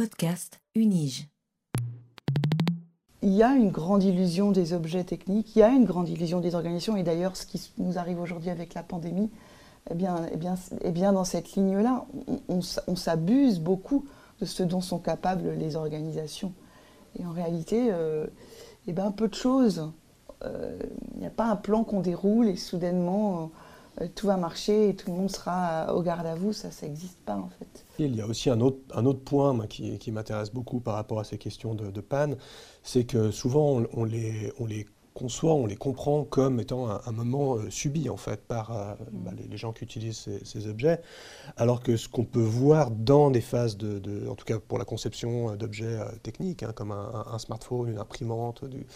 Podcast Unige. Il y a une grande illusion des objets techniques, il y a une grande illusion des organisations, et d'ailleurs ce qui nous arrive aujourd'hui avec la pandémie, eh bien, eh bien, eh bien dans cette ligne-là, on, s'abuse beaucoup de ce dont sont capables les organisations. Et en réalité, euh, eh bien, peu de choses. Euh, il n'y a pas un plan qu'on déroule et soudainement euh, tout va marcher et tout le monde sera au garde à vous, ça, ça n'existe pas en fait. Il y a aussi un autre, un autre point qui, qui m'intéresse beaucoup par rapport à ces questions de, panne, c'est que souvent on les conçoit, on les comprend comme étant un, moment euh, subi en fait par euh, mm. bah, les, gens qui utilisent ces, objets, alors que ce qu'on peut voir dans des phases de, en tout cas pour la conception d'objets euh, techniques, hein, comme un, smartphone, une imprimante, du,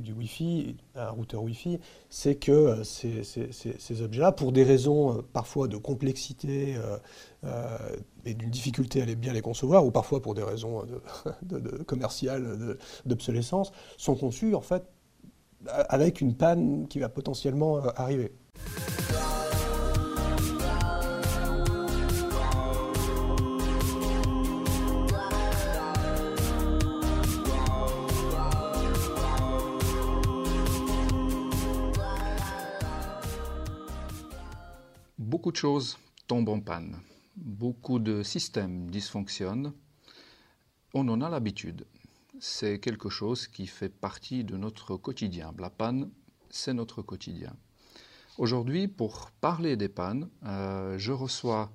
du Wi-Fi, un routeur Wi-Fi, c'est que ces, ces objets-là, pour des raisons parfois de complexité et d'une difficulté à les bien les concevoir, ou parfois pour des raisons de, de, commerciales, d'obsolescence, sont conçus en fait avec une panne qui va potentiellement euh, arriver. Beaucoup de choses tombent en panne. Beaucoup de systèmes dysfonctionnent. On en a l'habitude c'est quelque chose qui fait partie de notre quotidien. La panne, c'est notre quotidien. Aujourd'hui, pour parler des pannes, euh, je reçois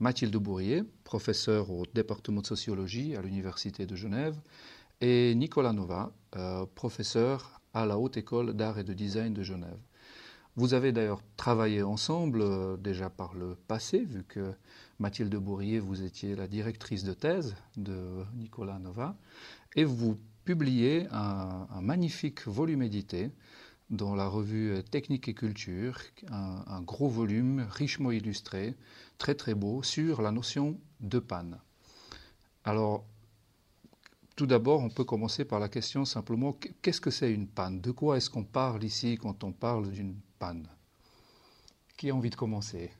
Mathilde Bourrier, professeure au département de sociologie à l'Université de Genève, et Nicolas Nova, euh, professeur à la Haute École d'Art et de Design de Genève. Vous avez d'ailleurs travaillé ensemble euh, déjà par le passé, vu que Mathilde Bourrier, vous étiez la directrice de thèse de Nicolas Nova, et vous publiez un, magnifique volume édité dans la revue Technique et Culture, un, gros volume richement illustré, très très beau, sur la notion de panne. Alors, tout d'abord, on peut commencer par la question simplement, qu'est-ce que c'est une panne? De quoi est-ce qu'on parle ici quand on parle d'une panne? Qui a envie de commencer?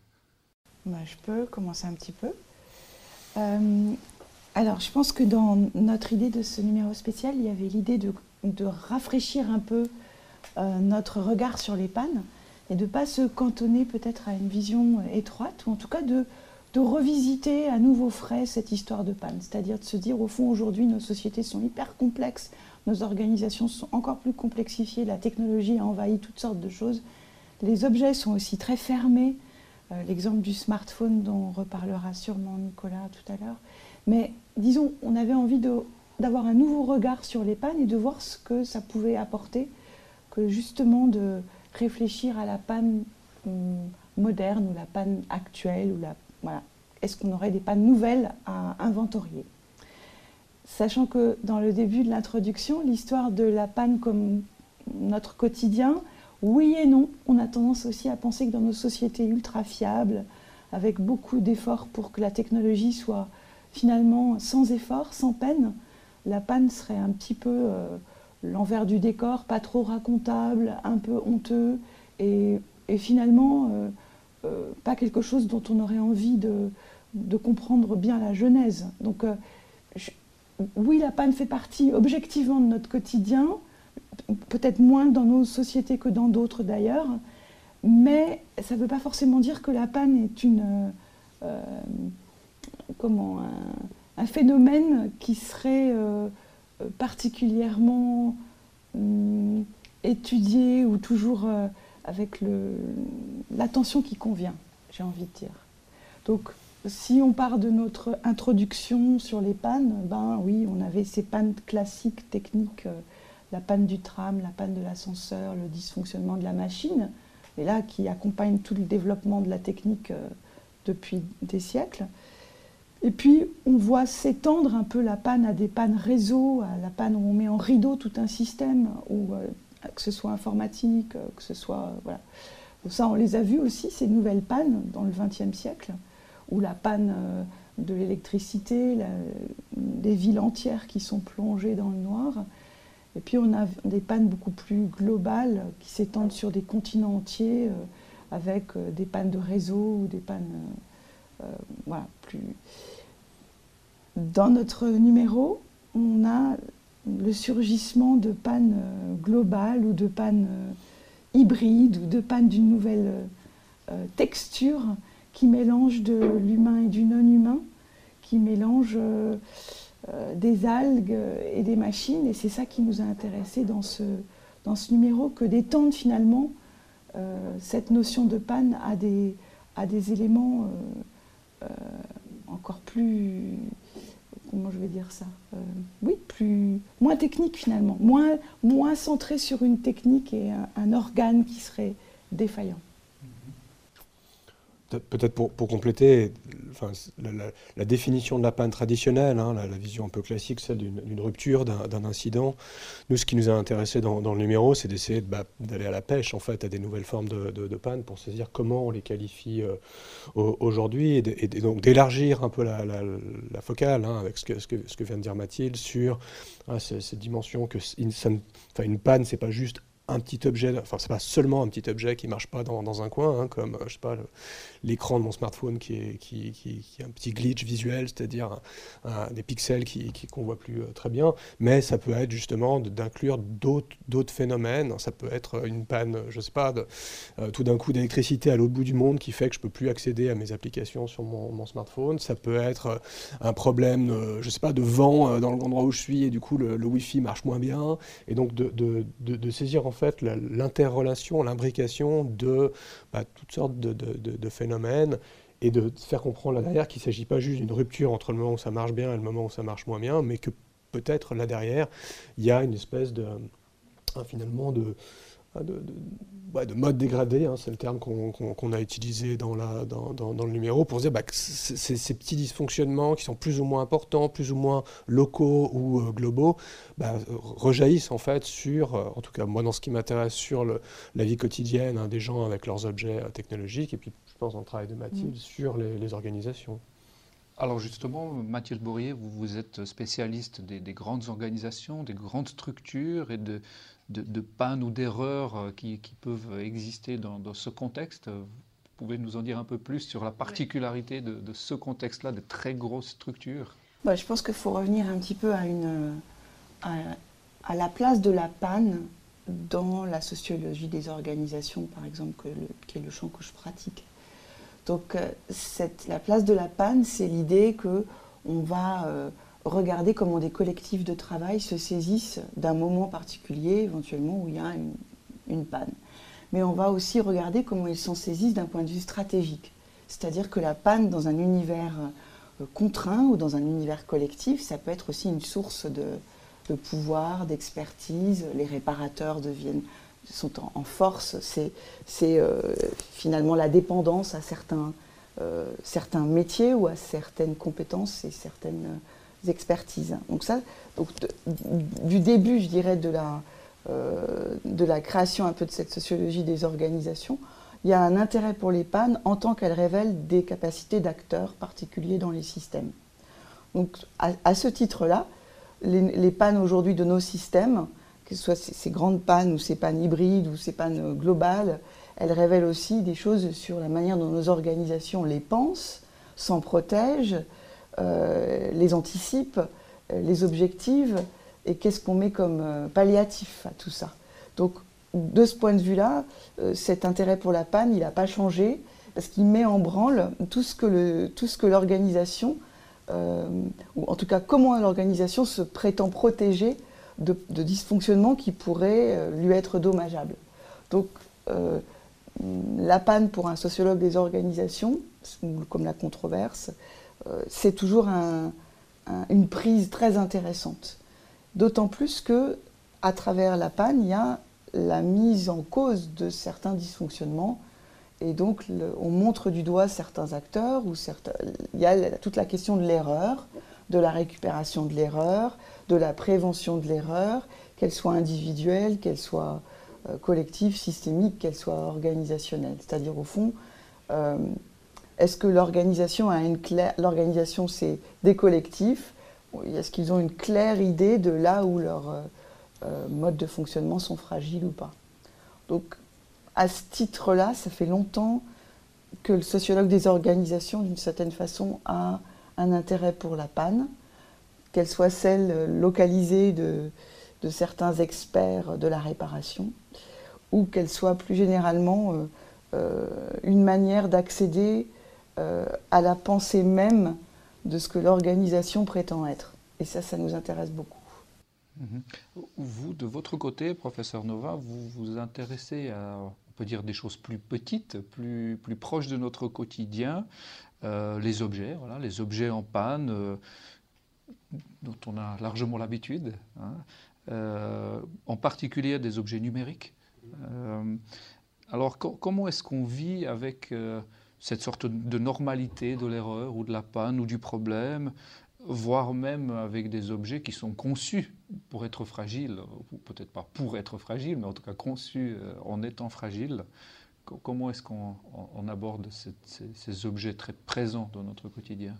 Bah, je peux commencer un petit peu. Euh, alors, je pense que dans notre idée de ce numéro spécial, il y avait l'idée de, rafraîchir un peu euh, notre regard sur les pannes et de ne pas se cantonner peut-être à une vision étroite, ou en tout cas de, de revisiter à nouveau frais cette histoire de panne. C'est-à-dire de se dire, au fond, aujourd'hui, nos sociétés sont hyper complexes, nos organisations sont encore plus complexifiées, la technologie a envahi toutes sortes de choses. Les objets sont aussi très fermés, euh, l'exemple du smartphone dont on reparlera sûrement Nicolas tout à l'heure. Mais disons, on avait envie d'avoir un nouveau regard sur les pannes et de voir ce que ça pouvait apporter, que justement de réfléchir à la panne hum, moderne ou la panne actuelle, ou la, voilà, est-ce qu'on aurait des pannes nouvelles à inventorier? Sachant que dans le début de l'introduction, l'histoire de la panne comme notre quotidien, oui et non. On a tendance aussi à penser que dans nos sociétés ultra fiables, avec beaucoup d'efforts pour que la technologie soit finalement sans effort, sans peine, la panne serait un petit peu euh, l'envers du décor, pas trop racontable, un peu honteux, et, finalement euh, euh, pas quelque chose dont on aurait envie de, comprendre bien la genèse. Donc oui, la panne fait partie objectivement de notre quotidien, peut-être moins dans nos sociétés que dans d'autres d'ailleurs, mais ça ne veut pas forcément dire que la panne est une, comment, un, phénomène qui serait euh, particulièrement hum, étudié ou toujours euh, avec l'attention qui convient, j'ai envie de dire. Donc, si on part de notre introduction sur les pannes, ben oui, on avait ces pannes classiques, techniques la panne du tram, la panne de l'ascenseur, le dysfonctionnement de la machine, et là qui accompagne tout le développement de la technique euh, depuis des siècles. Et puis on voit s'étendre un peu la panne à des pannes réseau, à la panne où on met en rideau tout un système, ou euh, que ce soit informatique, euh, que ce soit voilà. Ça, on les a vus aussi, ces nouvelles pannes dans le XXe siècle, où la panne de l'électricité, des villes entières qui sont plongées dans le noir. Et puis on a des pannes beaucoup plus globales qui s'étendent sur des continents entiers euh, avec euh, des pannes de réseau ou des pannes euh, voilà, plus... dans notre numéro, on a le surgissement de pannes euh, globales ou de pannes euh, hybrides ou de pannes d'une nouvelle euh, texture qui mélange de l'humain et du non-humain, qui mélange des algues et des machines. Et c'est ça qui nous a intéressés dans ce, dans ce numéro, que d'étendre finalement cette notion de panne des, à des éléments encore plus comment je vais dire ça euh, Oui, plus, moins technique finalement, moins, moins centré sur une technique et un organe qui serait défaillant. Peut-être pour, compléter, enfin, la, définition de la panne traditionnelle, hein, la, vision un peu classique, celle d'une rupture, d'un incident. Nous, ce qui nous a intéressé dans, le numéro, c'est d'essayer bah, d'aller à la pêche, en fait, à des nouvelles formes de, de, panne pour saisir comment on les qualifie euh, aujourd'hui et, donc d'élargir un peu la, focale hein, avec ce que, vient de dire Mathilde sur ah, cette dimension que une, une panne, c'est pas juste un petit objet, enfin c'est pas seulement un petit objet qui marche pas dans, un coin, hein, comme je sais pas l'écran de mon smartphone qui est qui, qui, qui, un petit glitch visuel, c'est-à-dire des pixels qui qu'on voit plus euh, très bien, mais ça peut être justement d'inclure d'autres d'autres phénomènes. Ça peut être une panne, je sais pas, de, euh, tout d'un coup d'électricité à l'autre bout du monde qui fait que je peux plus accéder à mes applications sur mon, smartphone. Ça peut être euh, un problème, je sais pas, de vent dans l'endroit où je suis et du coup le, Wi-Fi marche moins bien, et donc de, de, de, de saisir en l'interrelation, l'imbrication de bah, toutes sortes de, phénomènes et de faire comprendre là derrière qu'il ne s'agit pas juste d'une rupture entre le moment où ça marche bien et le moment où ça marche moins bien, mais que peut-être là derrière, il y a une espèce de, finalement, de, de, de, mode dégradé, hein, c'est le terme qu'on a utilisé dans, la, dans, dans, le numéro, pour dire bah, que ces petits dysfonctionnements qui sont plus ou moins importants, plus ou moins locaux ou euh, globaux, bah, rejaillissent en fait sur, euh, en tout cas moi dans ce qui m'intéresse, sur le, la vie quotidienne hein, des gens avec leurs objets euh, technologiques, et puis je pense dans le travail de Mathilde, mm. sur les, les, organisations. Alors justement, Mathilde Bourrier, vous, vous êtes spécialiste des, des, grandes organisations, des grandes structures et de, de, pannes ou d'erreurs euh, qui, peuvent exister dans, ce contexte. Vous pouvez nous en dire un peu plus sur la particularité de, ce contexte-là, de très grosses structures? Bah, Je pense qu'il faut revenir un petit peu à, une, à, la place de la panne dans la sociologie des organisations, par exemple, qui est le champ que je pratique. Donc, euh, cette, la place de la panne, c'est l'idée que on va euh, regarder comment des collectifs de travail se saisissent d'un moment particulier, éventuellement où il y a une, panne. Mais on va aussi regarder comment ils s'en saisissent d'un point de vue stratégique. C'est-à-dire que la panne dans un univers euh, contraint ou dans un univers collectif, ça peut être aussi une source de, pouvoir, d'expertise. Les réparateurs deviennent, sont en, force. C'est euh, finalement la dépendance à certains, euh, certains métiers ou à certaines compétences et certaines expertises. Donc ça, du début, je dirais, de la, euh, de la création un peu de cette sociologie des organisations, il y a un intérêt pour les pannes en tant qu'elles révèlent des capacités d'acteurs particuliers dans les systèmes. Donc à, ce titre-là, les, pannes aujourd'hui de nos systèmes, que ce soit ces, grandes pannes ou ces pannes hybrides ou ces pannes globales, elles révèlent aussi des choses sur la manière dont nos organisations les pensent, s'en protègent, les anticipe, euh, les objective et qu'est-ce qu'on met comme euh, palliatif à tout ça. Donc de ce point de vue-là, cet intérêt pour la panne, il n'a pas changé parce qu'il met en branle tout ce que l'organisation, ou en tout cas comment l'organisation se prétend protéger de, de, dysfonctionnements qui pourraient lui être dommageables. Donc la panne pour un sociologue des organisations, comme la controverse, euh, c'est toujours une prise très intéressante. D'autant plus que, à travers la panne, il y a la mise en cause de certains dysfonctionnements. Et donc, on montre du doigt certains acteurs, ou il y a toute la question de l'erreur, de la récupération de l'erreur, de la prévention de l'erreur, qu'elle soit individuelle, qu'elle soit euh, collective, systémique, qu'elle soit organisationnelle. C'est-à-dire, au fond, euh, est-ce que l'organisation a une claire. L'organisation, c'est des collectifs? Est-ce qu'ils ont une claire idée de là où leurs euh, euh, modes de fonctionnement sont fragiles ou pas? Donc, à ce titre-là, ça fait longtemps que le sociologue des organisations, d'une certaine façon, a un intérêt pour la panne. qu'elle soit celle localisée de, de, certains experts de la réparation, ou qu'elle soit plus généralement une manière d'accéder à la pensée même de ce que l'organisation prétend être. Et ça, ça nous intéresse beaucoup. Mhm. Vous, de votre côté, professeur Nova, vous vous intéressez à, on peut dire, des choses plus petites, plus, plus proches de notre quotidien, euh, les objets, voilà, les objets en panne, euh, dont on a largement l'habitude, hein, euh, en particulier des objets numériques. alors, comment est-ce qu'on vit avec cette sorte de normalité de l'erreur ou de la panne ou du problème voire même avec des objets qui sont conçus pour être fragiles, peut-être pas pour être fragiles, mais en tout cas conçus euh, en étant fragiles. Comment est-ce qu'on aborde ces, objets très présents dans notre quotidien?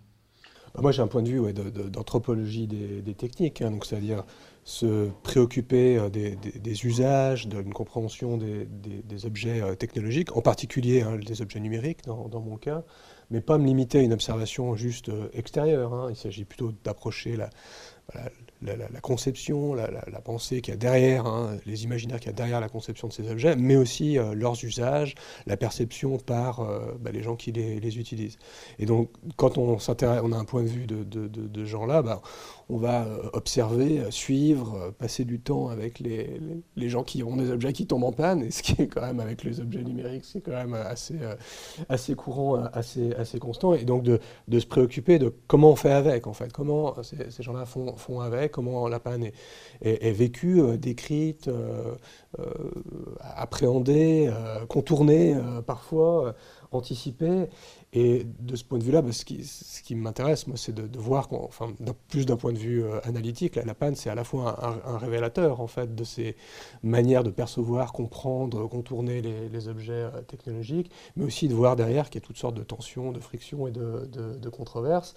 Bah, Moi, j'ai un point de vue d'anthropologie des, techniques, hein, c'est-à-dire se préoccuper euh, des, usages, d'une compréhension des, objets euh, technologiques, en particulier hein, des objets numériques dans, dans mon cas, mais pas me limiter à une observation juste euh, extérieure. Hein. Il s'agit plutôt d'approcher la, la, conception, la, pensée qu'il y a derrière, hein, les imaginaires qu'il y a derrière la conception de ces objets, mais aussi euh, leurs usages, la perception par euh, bah, les gens qui les, utilisent. Et donc, quand on, on a un point de vue de, de, gens-là, bah, on va euh, observer, suivre, passer du temps avec les, gens qui ont des objets qui tombent en panne, et ce qui est quand même avec les objets numériques, c'est quand même assez, assez courant, assez, assez constant, et donc de, se préoccuper de comment on fait avec, en fait, comment ces gens-là font, font avec, comment la panne est, vécue, euh, décrite, euh, euh, appréhendée, contournée parfois, anticipée. Et de ce point de vue-là, bah, ce qui, m'intéresse, moi, c'est de, voir, enfin, plus d'un point de vue analytique, la, panne, c'est à la fois un, révélateur, en fait, de ces manières de percevoir, comprendre, contourner les, objets technologiques, mais aussi de voir derrière qu'il y a toutes sortes de tensions, de frictions et de, controverses.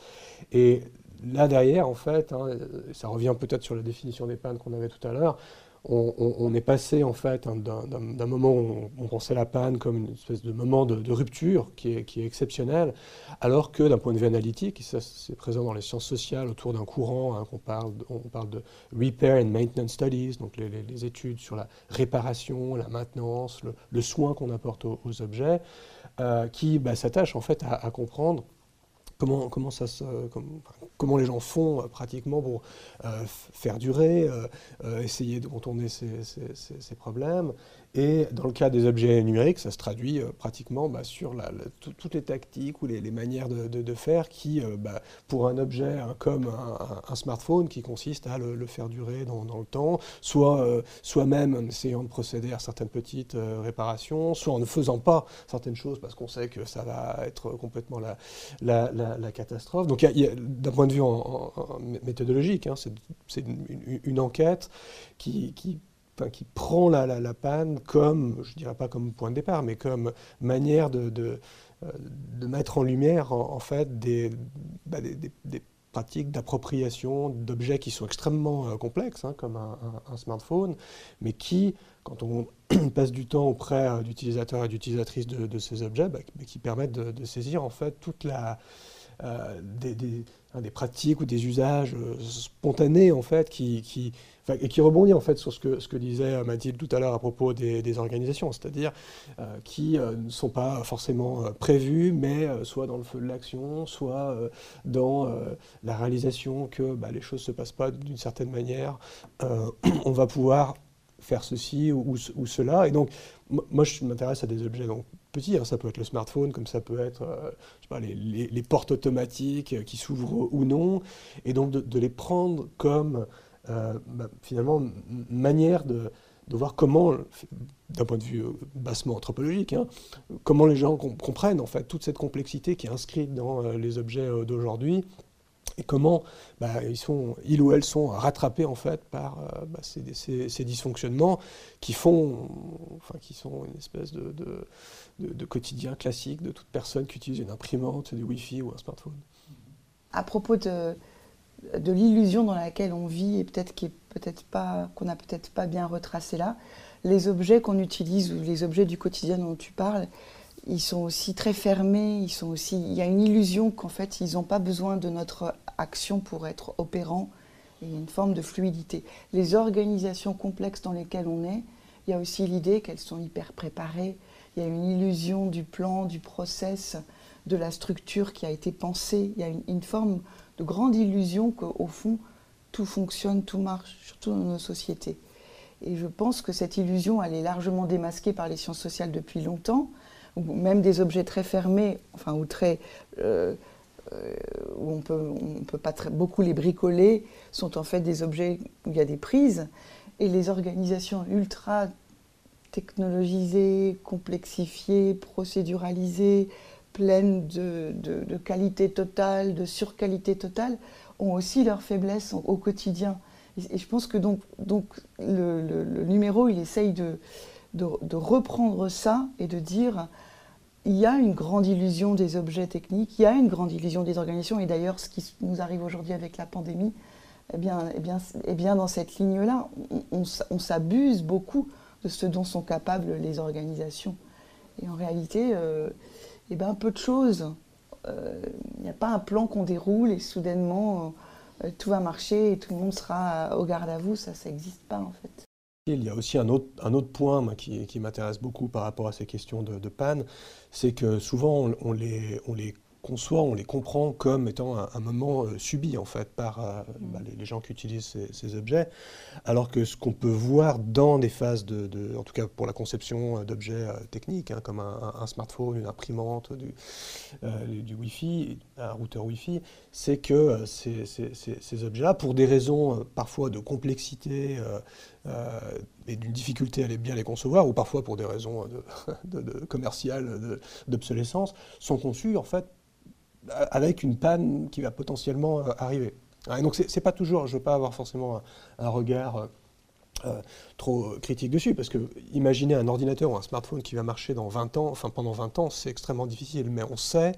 Là derrière, en fait, hein, ça revient peut-être sur la définition des pannes qu'on avait tout à l'heure, on, est passé en fait hein, d'un moment où on, pensait la panne comme une espèce de moment de, rupture qui est, qui exceptionnel, alors que d'un point de vue analytique, et ça c'est présent dans les sciences sociales autour d'un courant, hein, qu'on parle, on parle de Repair and Maintenance Studies, donc les, études sur la réparation, la maintenance, le, soin qu'on apporte aux, objets, euh, qui bah, s'attachent en fait à comprendre comment, comment, les gens font euh, pratiquement pour euh, faire durer, euh, essayer de contourner ces, problèmes. Et dans le cas des objets numériques, ça se traduit pratiquement bah, sur toutes les tactiques ou les, manières de, faire qui, bah, pour un objet hein, comme un, smartphone qui consiste à le, faire durer dans, le temps, soit, soit même en essayant de procéder à certaines petites réparations, soit en ne faisant pas certaines choses parce qu'on sait que ça va être complètement la, catastrophe. Donc d'un point de vue méthodologique, hein, c'est une, enquête qui, prend la, la, panne comme, je ne dirais pas comme point de départ, mais comme manière de, euh, mettre en lumière en, fait des, bah, des, pratiques d'appropriation d'objets qui sont extrêmement euh, complexes, hein, comme un, smartphone, mais qui, quand on passe du temps auprès euh, d'utilisateurs et d'utilisatrices de, ces objets, bah, bah, qui permettent de, saisir en fait toute la, des, des, hein, des, pratiques ou des usages spontanés en fait qui, qui et qui rebondit en fait sur ce que, ce que disait euh, Mathilde tout à l'heure à propos des, organisations, c'est-à-dire euh, qui euh, ne sont pas forcément prévues, mais soit dans le feu de l'action, soit dans la réalisation que bah, les choses ne se passent pas d'une certaine manière. on va pouvoir faire ceci ou, cela. Et donc, moi, je m'intéresse à des objets donc, Hein. Ça peut être le smartphone, comme ça peut être pas, les, portes automatiques qui s'ouvrent ou non. Et donc, de, les prendre comme euh, bah, finalement, manière de, voir comment, d'un point de vue euh, bassement anthropologique, hein, comment les gens comprennent en fait toute cette complexité qui est inscrite dans euh, les objets d'aujourd'hui et comment bah, ils, ou elles sont rattrapés en fait par bah, ces, dysfonctionnements qui font, enfin, qui sont une espèce de, quotidien classique de toute personne qui utilise une imprimante, du Wi-Fi ou un smartphone. À propos de, l'illusion dans laquelle on vit et peut-être qu'on n'a peut-être pas bien retracé là. Les objets qu'on utilise ou les objets du quotidien dont tu parles, ils sont aussi très fermés. Ils il y a une illusion qu'en fait ils n'ont pas besoin de notre action pour être opérants il y a une forme de fluidité. Les organisations complexes dans lesquelles on est, il y a aussi l'idée qu'elles sont hyper préparées. Il y a une illusion du plan, du process, de la structure qui a été pensée. Il y a une, forme de grande illusion qu'au fond, tout fonctionne, tout marche, surtout dans nos sociétés. Et je pense que cette illusion, elle est largement démasquée par les sciences sociales depuis longtemps, même des objets très fermés, enfin, ou très. Euh, euh, où on peut, on peut pas beaucoup les bricoler, sont en fait des objets où il y a des prises. Et les organisations ultra technologisées, complexifiées, procéduralisées, pleines de, qualité totale, de surqualité totale, ont aussi leurs faiblesses au quotidien. Et, je pense que donc, donc le, le, numéro, il essaye de, de, reprendre ça et de dire il y a une grande illusion des objets techniques, il y a une grande illusion des organisations, et d'ailleurs ce qui nous arrive aujourd'hui avec la pandémie, eh bien, eh eh dans cette ligne-là, on, s'abuse beaucoup de ce dont sont capables les organisations. Et en réalité, euh, eh bien, peu de choses. Euh, il n'y a pas un plan qu'on déroule et soudainement euh, tout va marcher et tout le monde sera au garde à vous, ça, ça n'existe pas en fait. Il y a aussi un autre, un autre point qui, qui m'intéresse beaucoup par rapport à ces questions de, de panne, c'est que souvent on, les, on les conçoit, on les comprend comme étant un, moment euh, subi en fait par euh, mm. bah, les, gens qui utilisent ces, objets, alors que ce qu'on peut voir dans des phases de, en tout cas pour la conception euh, d'objets techniques, hein, comme un, smartphone, une imprimante, du, du Wi-Fi, un routeur Wi-Fi, c'est que ces, ces objets-là, pour des raisons parfois de complexité et d'une difficulté à les bien les concevoir, ou parfois pour des raisons de, de commerciales, d'obsolescence, sont conçus en fait avec une panne qui va potentiellement euh, arriver. Et donc c'est pas toujours, je ne veux pas avoir forcément un, regard euh, euh, trop critique dessus, parce que imaginer un ordinateur ou un smartphone qui va marcher dans 20 ans, enfin pendant 20 ans, c'est extrêmement difficile, mais on sait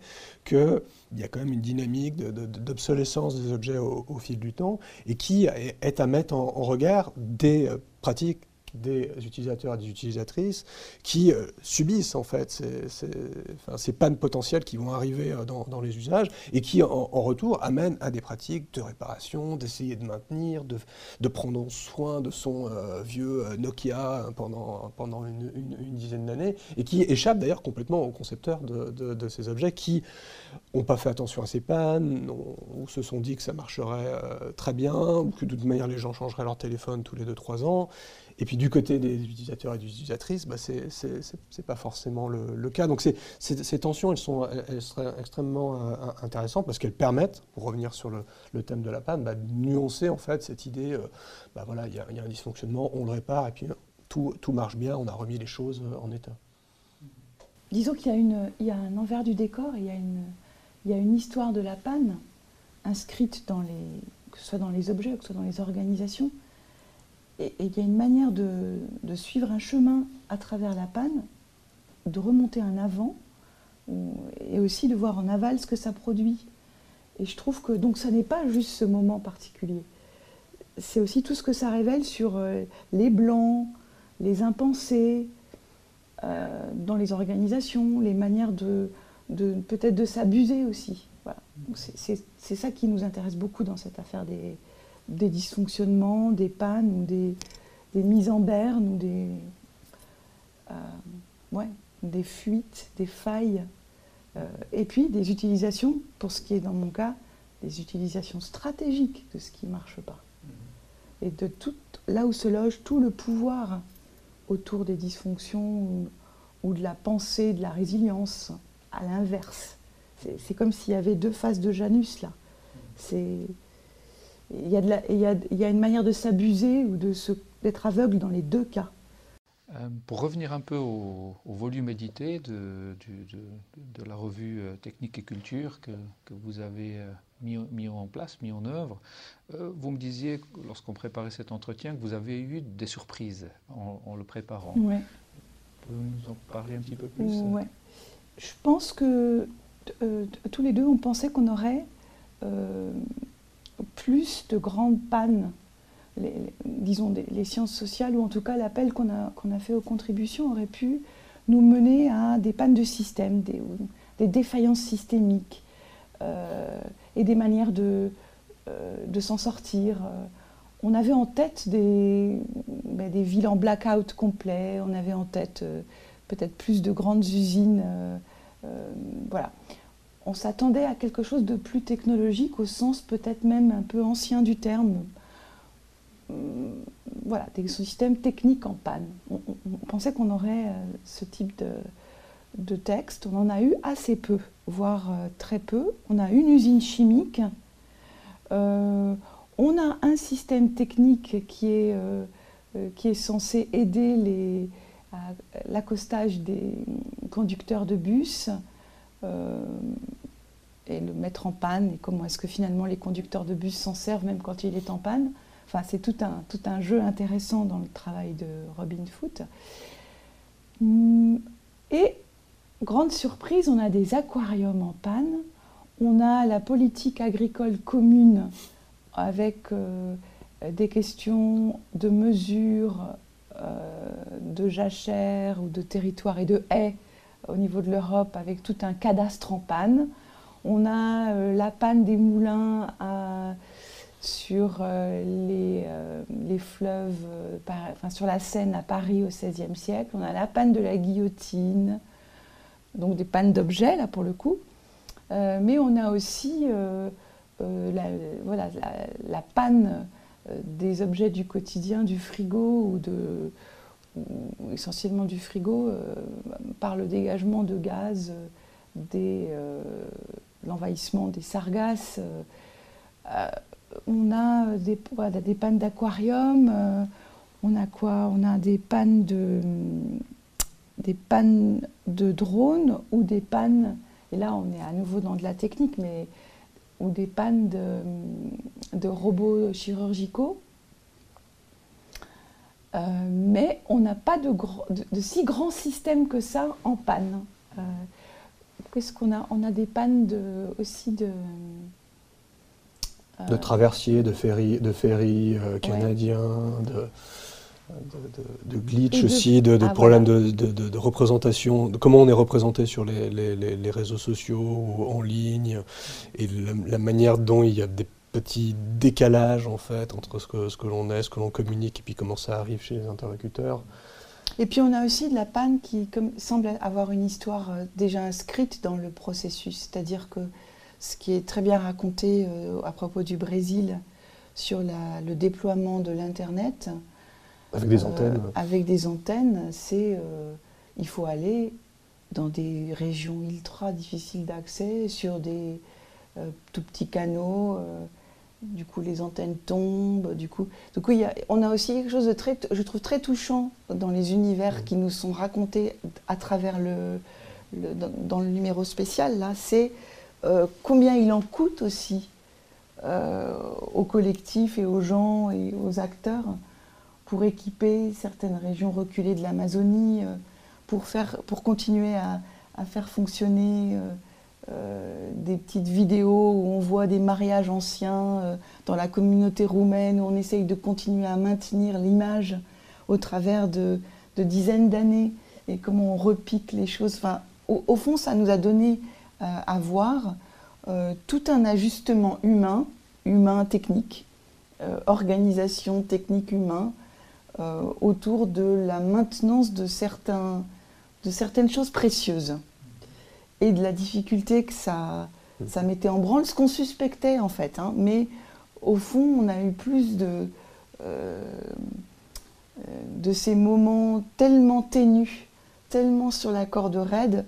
qu'il y a quand même une dynamique d'obsolescence des objets au, fil du temps, et qui est à mettre en regard des pratiques des utilisateurs et des utilisatrices qui euh, subissent en fait ces, pannes potentielles qui vont arriver euh, dans, les usages et qui en, retour amènent à des pratiques de réparation, d'essayer de maintenir, de, prendre soin de son euh, vieux Nokia pendant, pendant une, dizaine d'années et qui échappent d'ailleurs complètement aux concepteurs de, de, ces objets qui n'ont pas fait attention à ces pannes ou se sont dit que ça marcherait très bien ou que de toute manière les gens changeraient leur téléphone tous les 2-3 ans et puis du côté des utilisateurs et des utilisatrices, bah, ce n'est pas forcément le, cas. Donc ces tensions, elles, sont, extrêmement euh, intéressantes parce qu'elles permettent, pour revenir sur le, thème de la panne, bah, de nuancer en fait cette idée, euh, bah, voilà, il y, a un dysfonctionnement, on le répare et puis tout, marche bien, on a remis les choses euh, en état. Disons qu'il y, a un envers du décor, il y, a une, histoire de la panne inscrite que ce soit dans les objets, que ce soit dans les organisations et il y a une manière de, suivre un chemin à travers la panne, de remonter en avant, et aussi de voir en aval ce que ça produit. Et je trouve que donc ça n'est pas juste ce moment particulier. C'est aussi tout ce que ça révèle sur euh, les blancs, les impensés euh, dans les organisations, les manières de, peut-être de s'abuser aussi. Voilà. C'est ça qui nous intéresse beaucoup dans cette affaire des, des dysfonctionnements, des pannes ou des, mises en berne ou des, euh, ouais, des fuites, des failles. Euh, et puis des utilisations, pour ce qui est dans mon cas, des utilisations stratégiques de ce qui ne marche pas. Et de tout, là où se loge tout le pouvoir autour des dysfonctions ou, ou de la pensée, de la résilience, à l'inverse. C'est comme s'il y avait deux faces de Janus là. C'est il y, a il, y a, une manière de s'abuser ou d'être aveugle dans les deux cas. Euh, pour revenir un peu au, volume édité de, de, la revue euh, Technique et Culture que, que vous avez euh, mis, mis, en place, mis en œuvre, vous me disiez, lorsqu'on préparait cet entretien, que vous avez eu des surprises en, le préparant. Ouais. Vous nous en parler un petit peu plus ouais. Je pense que tous les deux, on pensait qu'on aurait plus de grandes pannes, disons les sciences sociales, ou en tout cas l'appel qu'on a, fait aux contributions aurait pu nous mener à des pannes de système, des, défaillances systémiques, euh, et des manières de, euh, de s'en sortir. On avait en tête des, ben, des villes en blackout complet, on avait en tête peut-être plus de grandes usines. voilà. On s'attendait à quelque chose de plus technologique, au sens peut-être même un peu ancien du terme. Voilà, des systèmes techniques en panne. On, pensait qu'on aurait ce type de, texte. On en a eu assez peu, voire très peu. On a une usine chimique euh, on a un système technique euh, euh, qui est censé aider l'accostage des conducteurs de bus et le mettre en panne et comment est-ce que finalement les conducteurs de bus s'en servent même quand il est en panne. Enfin, c'est tout un, tout un jeu intéressant dans le travail de Robin Foot. Et grande surprise, on a des aquariums en panne on a la politique agricole commune avec euh, des questions de mesure euh, de jachère ou de territoire et de haies au niveau de l'Europe avec tout un cadastre en panne. On a euh, la panne des moulins sur les, fleuves, enfin, sur la Seine à Paris au XVIe siècle. On a la panne de la guillotine, donc des pannes d'objets là pour le coup. Euh, mais on a aussi euh, euh, voilà, la, panne des objets du quotidien, du frigo ou, de, essentiellement du frigo par le dégagement de gaz, des, l'envahissement des sargasses. on a des, pannes d'aquarium, on a des pannes de drones ou des pannes et là, on est à nouveau dans de la technique, mais ou des pannes de, robots chirurgicaux. Euh, mais on n'a pas de, de, si grands systèmes que ça en panne. Euh, Qu'est-ce qu'on a? On a des pannes de, aussi de. Euh, de traversiers, de ferries, de euh, canadiens, de de, glitch aussi, de, ah, problèmes de, représentation, de comment on est représenté sur les, réseaux sociaux ou en ligne, et la, manière dont il y a des petits décalages en fait entre ce que, ce que l'on est, ce que l'on communique, et puis comment ça arrive chez les interlocuteurs. Et puis on a aussi de la panne qui semble avoir une histoire euh, déjà inscrite dans le processus, c'est-à-dire que ce qui est très bien raconté euh, à propos du Brésil sur le déploiement de l'Internet, avec des antennes euh, Avec des antennes, c'est. Euh, il faut aller dans des régions ultra difficiles d'accès, sur des tout petits canaux. Du coup, les antennes tombent. Du coup, du coup on a aussi quelque chose de très, je trouve, très touchant dans les univers qui nous sont racontés à travers le, dans, le numéro spécial. Là, c'est combien il en coûte aussi au collectif et aux gens et aux acteurs pour équiper certaines régions reculées de l'Amazonie, euh, pour, faire, pour continuer à, faire fonctionner euh, euh, des petites vidéos où on voit des mariages anciens dans la communauté roumaine, où on essaye de continuer à maintenir l'image au travers de, dizaines d'années, et comment on repique les choses. Au, fond, ça nous a donné à voir tout un ajustement humain, humain technique, organisation technique humain, euh, autour de la maintenance de certaines choses précieuses et de la difficulté que ça, ça mettait en branle, ce qu'on suspectait en fait. Hein. mais au fond, on a eu plus de, euh, de ces moments tellement ténus, tellement sur la corde raide,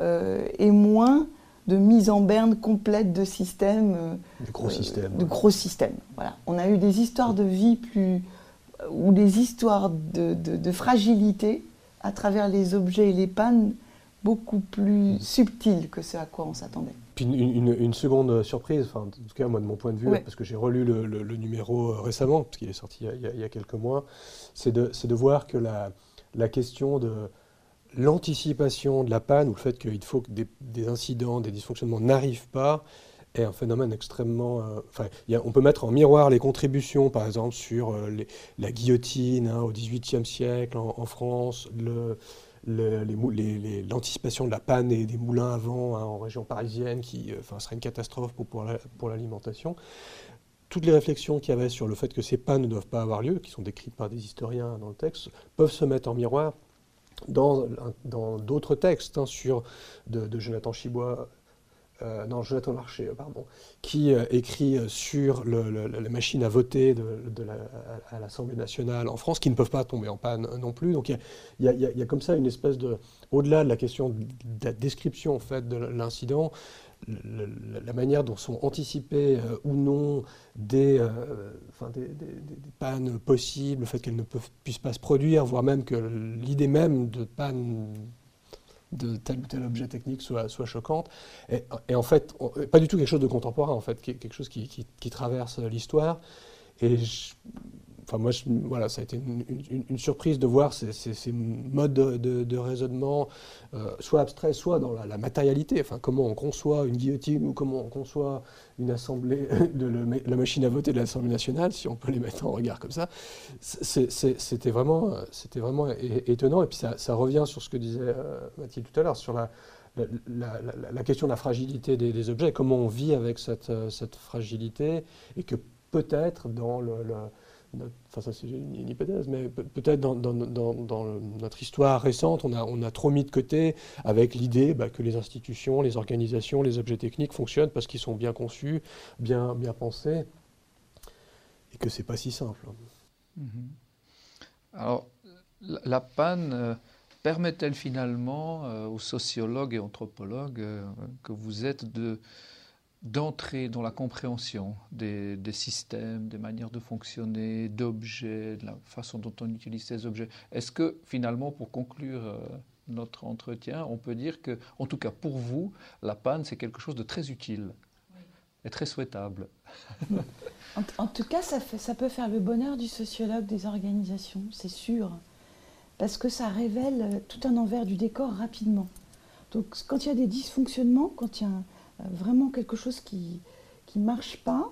euh, et moins de mise en berne complète de systèmes. de gros systèmes. De gros systèmes. Voilà. On a eu des histoires de vie plus, ou des histoires de, fragilité à travers les objets et les pannes beaucoup plus subtiles que ce à quoi on s'attendait. Puis une, seconde surprise, enfin, en tout cas moi de mon point de vue, parce que j'ai relu le, numéro euh, récemment, parce qu'il est sorti il y, a, quelques mois, c'est de, de, voir que la, la question de l'anticipation de la panne, ou le fait qu'il faut que des, des incidents, des dysfonctionnements n'arrivent pas, est un phénomène extrêmement. Euh, on peut mettre en miroir les contributions, par exemple, sur euh, la guillotine hein, au XVIIIe siècle en, France, l'anticipation de la panne et des moulins à vent hein, en région parisienne, qui euh, serait une catastrophe pour, pour l'alimentation. toutes les réflexions qu'il y avait sur le fait que ces pannes ne doivent pas avoir lieu, qui sont décrites par des historiens dans le texte, peuvent se mettre en miroir dans d'autres textes hein, sur de, Jonathan Chibois, euh, non, Jonathan Larcher, pardon, qui euh, écrit sur la machine à voter à l'Assemblée nationale en France, qui ne peuvent pas tomber en panne non plus. Donc il y, a comme ça une espèce de, au-delà de la question de la description de l'incident, la manière dont sont anticipées euh, ou non des, euh, des, pannes possibles, le fait qu'elles ne puissent pas se produire, voire même que l'idée même de panne de tel ou tel objet technique soit, soit choquante. Et, en fait, pas du tout quelque chose de contemporain, en fait, quelque chose qui, qui, traverse l'histoire. Et enfin moi, voilà, ça a été une, surprise de voir ces, modes de, raisonnement, euh, soit abstraits, soit dans la, matérialité. Enfin, comment on conçoit une guillotine ou comment on conçoit une assemblée, de la machine à voter de l'Assemblée nationale, si on peut les mettre en regard comme ça. C'était vraiment, c'était vraiment étonnant. Et puis ça, revient sur ce que disait euh, Mathilde tout à l'heure, sur la, question de la fragilité des, objets, comment on vit avec cette, euh, fragilité, et que peut-être dans le enfin ça c'est une, hypothèse, mais peut-être dans, notre histoire récente, on a, trop mis de côté avec l'idée bah, que les institutions, les organisations, les objets techniques fonctionnent parce qu'ils sont bien conçus, bien, pensés, et que c'est pas si simple. Mm-hmm. Alors, la panne euh, permet-elle finalement euh, aux sociologues et anthropologues euh, que vous êtes de d'entrer dans la compréhension des, systèmes, des manières de fonctionner, d'objets, de la façon dont on utilise ces objets. Est-ce que finalement, pour conclure euh, notre entretien, on peut dire que, en tout cas pour vous, la panne, c'est quelque chose de très utile et très souhaitable? En, tout cas, ça, ça peut faire le bonheur du sociologue des organisations, c'est sûr, parce que ça révèle tout un envers du décor rapidement. Donc quand il y a des dysfonctionnements, quand il y a un, euh, vraiment quelque chose qui ne marche pas.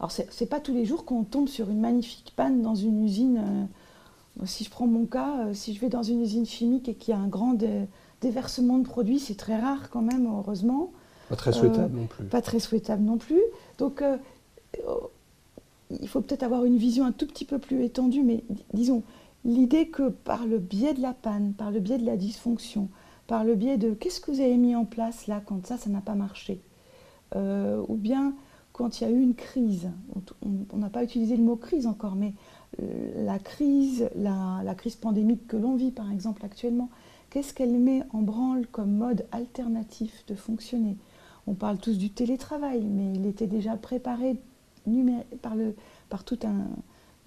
Alors, ce n'est pas tous les jours qu'on tombe sur une magnifique panne dans une usine. Euh, si je prends mon cas, euh, si je vais dans une usine chimique et qu'il y a un grand déversement de produits, c'est très rare quand même, heureusement. Pas très souhaitable non plus. Pas très souhaitable non plus. Donc, oh, il faut peut-être avoir une vision un tout petit peu plus étendue, mais disons, l'idée que par le biais de la panne, par le biais de la dysfonction, par le biais de qu'est-ce que vous avez mis en place là quand ça, ça n'a pas marché? Euh, ou bien quand il y a eu une crise, on n'a pas utilisé le mot crise encore, mais euh, la crise, la, crise pandémique que l'on vit par exemple actuellement, qu'est-ce qu'elle met en branle comme mode alternatif de fonctionner? On parle tous du télétravail, mais il était déjà préparé par, tout un,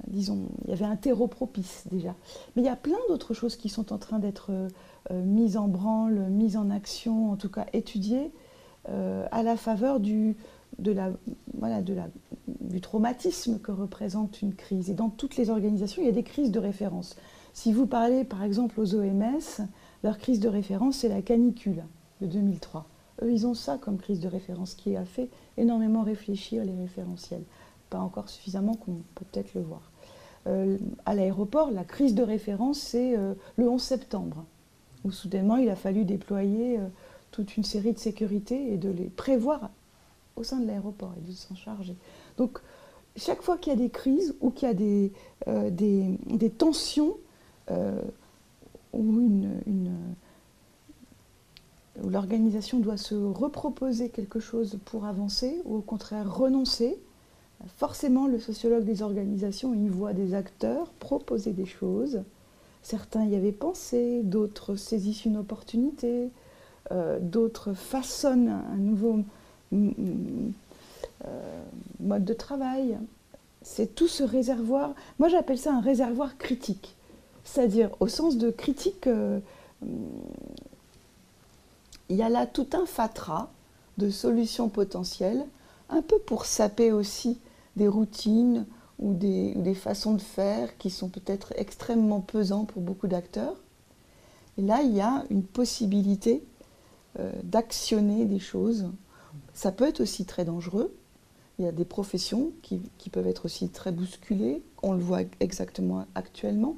disons, il y avait un terreau propice déjà. Mais il y a plein d'autres choses qui sont en train d'être euh, mises en branle, mises en action, en tout cas étudiées, à la faveur du, de la, voilà, de la, du traumatisme que représente une crise. Et dans toutes les organisations, il y a des crises de référence. Si vous parlez par exemple aux OMS, leur crise de référence, c'est la canicule de 2003. Eux, ils ont ça comme crise de référence qui a fait énormément réfléchir les référentiels. Pas encore suffisamment qu'on peut peut-être le voir. Euh, à l'aéroport, la crise de référence, c'est euh, le 11 septembre, où soudainement il a fallu déployer toute une série de sécurités et de les prévoir au sein de l'aéroport et de s'en charger. Donc, chaque fois qu'il y a des crises ou qu'il y a des, euh, des, tensions euh, où, une, où l'organisation doit se reproposer quelque chose pour avancer ou au contraire renoncer, forcément le sociologue des organisations il voit des acteurs proposer des choses. Certains y avaient pensé, d'autres saisissent une opportunité, euh, d'autres façonnent un nouveau mm, mm, euh, mode de travail. C'est tout ce réservoir. Moi, j'appelle ça un réservoir critique. C'est-à-dire, au sens de critique, euh, il y a là tout un fatras de solutions potentielles, un peu pour saper aussi des routines ou des, façons de faire qui sont peut-être extrêmement pesants pour beaucoup d'acteurs. Et là, il y a une possibilité d'actionner des choses. Ça peut être aussi très dangereux. Il y a des professions qui, peuvent être aussi très bousculées. On le voit exactement actuellement.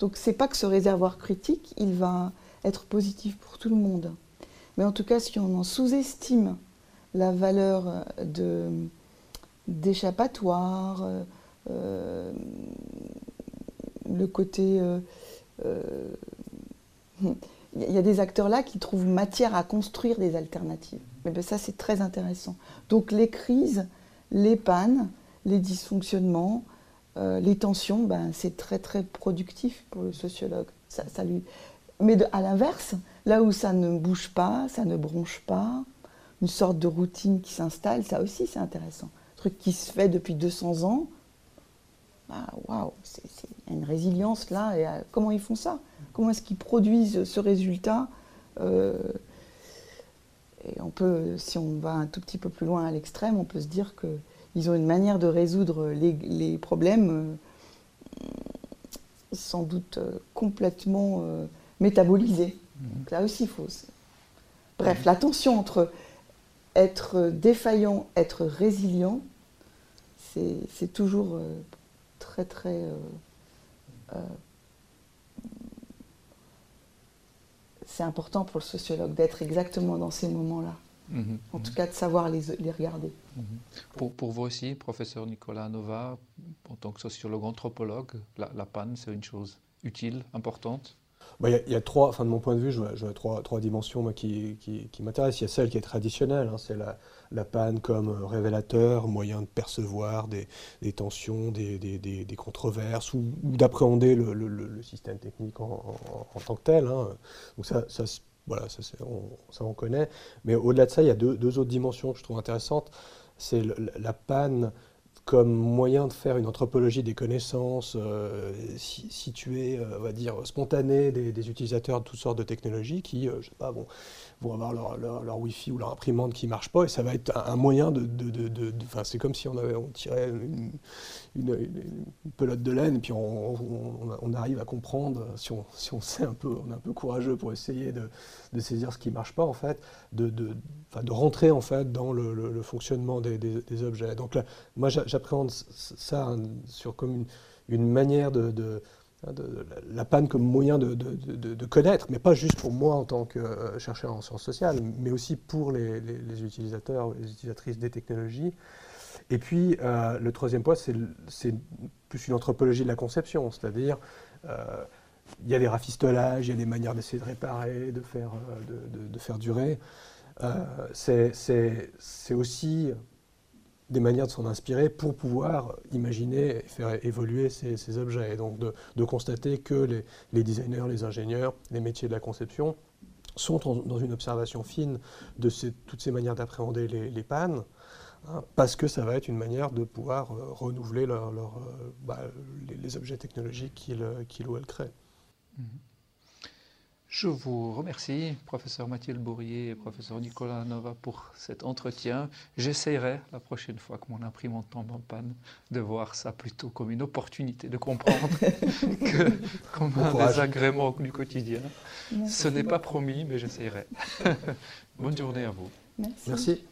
Donc c'est pas que ce réservoir critique, il va être positif pour tout le monde. Mais en tout cas, si on en sous-estime la valeur d'échappatoire, le côté il y a des acteurs là qui trouvent matière à construire des alternatives. Mais ben, ça, c'est très intéressant. Donc les crises, les pannes, les dysfonctionnements, euh, les tensions, ben, c'est très très productif pour le sociologue. Ça, lui... Mais à l'inverse, là où ça ne bouge pas, ça ne bronche pas, une sorte de routine qui s'installe, ça aussi c'est intéressant. Un truc qui se fait depuis 200 ans, ah, waouh, il y a une résilience là. Et, euh, comment ils font ça? Comment est-ce qu'ils produisent ce résultat euh, Et on peut, si on va un tout petit peu plus loin à l'extrême, on peut se dire qu'ils ont une manière de résoudre les, problèmes euh, sans doute complètement métabolisés. Donc là aussi, il faut. Bref, la tension entre être défaillant, être résilient, c'est toujours très très euh, euh, c'est important pour le sociologue d'être exactement dans ces moments-là. Mhm. en tout cas, de savoir les, les regarder. Mhm. pour, pour, vous aussi, professeur Nicolas Nova, en tant que sociologue anthropologue, la panne, c'est une chose utile, importante? Bah, il y, a trois, enfin de mon point de vue, je vois, trois, trois, dimensions qui, m'intéressent. Il y a celle qui est traditionnelle, hein, c'est la, panne comme révélateur, moyen de percevoir des, tensions, des, des, des, controverses ou, d'appréhender le, système technique en, tant que tel. Hein. Donc ça, voilà, ça, on, ça on connaît. Mais au-delà de ça, il y a deux, autres dimensions que je trouve intéressantes. C'est la panne comme moyen de faire une anthropologie des connaissances euh, située, euh, on va dire, spontanée des, utilisateurs de toutes sortes de technologies qui, euh, je sais pas, vont, vont avoir leur, leur, Wi-Fi ou leur imprimante qui ne marche pas et ça va être un, moyen de... de, c'est comme si on, tirait une, pelote de laine puis on, arrive à comprendre, si on, si on sait un peu, on est un peu courageux pour essayer de, saisir ce qui ne marche pas, en fait, de, de, de rentrer en fait dans le, fonctionnement des, des, objets. Donc là, moi, j'appréhende ça hein, sur comme une manière de, de, la panne comme moyen de, connaître, mais pas juste pour moi en tant que euh, chercheur en sciences sociales, mais aussi pour les, utilisateurs, les utilisatrices des technologies. Et puis, euh, le troisième point, c'est plus une anthropologie de la conception, c'est-à-dire, euh, il y a des rafistolages, il y a des manières d'essayer de réparer, de faire, de faire durer. c'est aussi des manières de s'en inspirer pour pouvoir imaginer et faire évoluer ces, objets. Et donc de, constater que les, designers, les ingénieurs, les métiers de la conception sont dans une observation fine de toutes ces manières d'appréhender les, pannes, hein, parce que ça va être une manière de pouvoir euh, renouveler euh, bah, les, objets technologiques qu'ils ou elles créent. Mm-hmm. Je vous remercie, professeur Mathilde Bourrier et professeur Nicolas Nova, pour cet entretien. J'essaierai la prochaine fois que mon imprimante tombe en panne de voir ça plutôt comme une opportunité de comprendre que comme un désagrément du quotidien. Ce n'est pas promis, mais j'essaierai. Bonne journée à vous. Merci.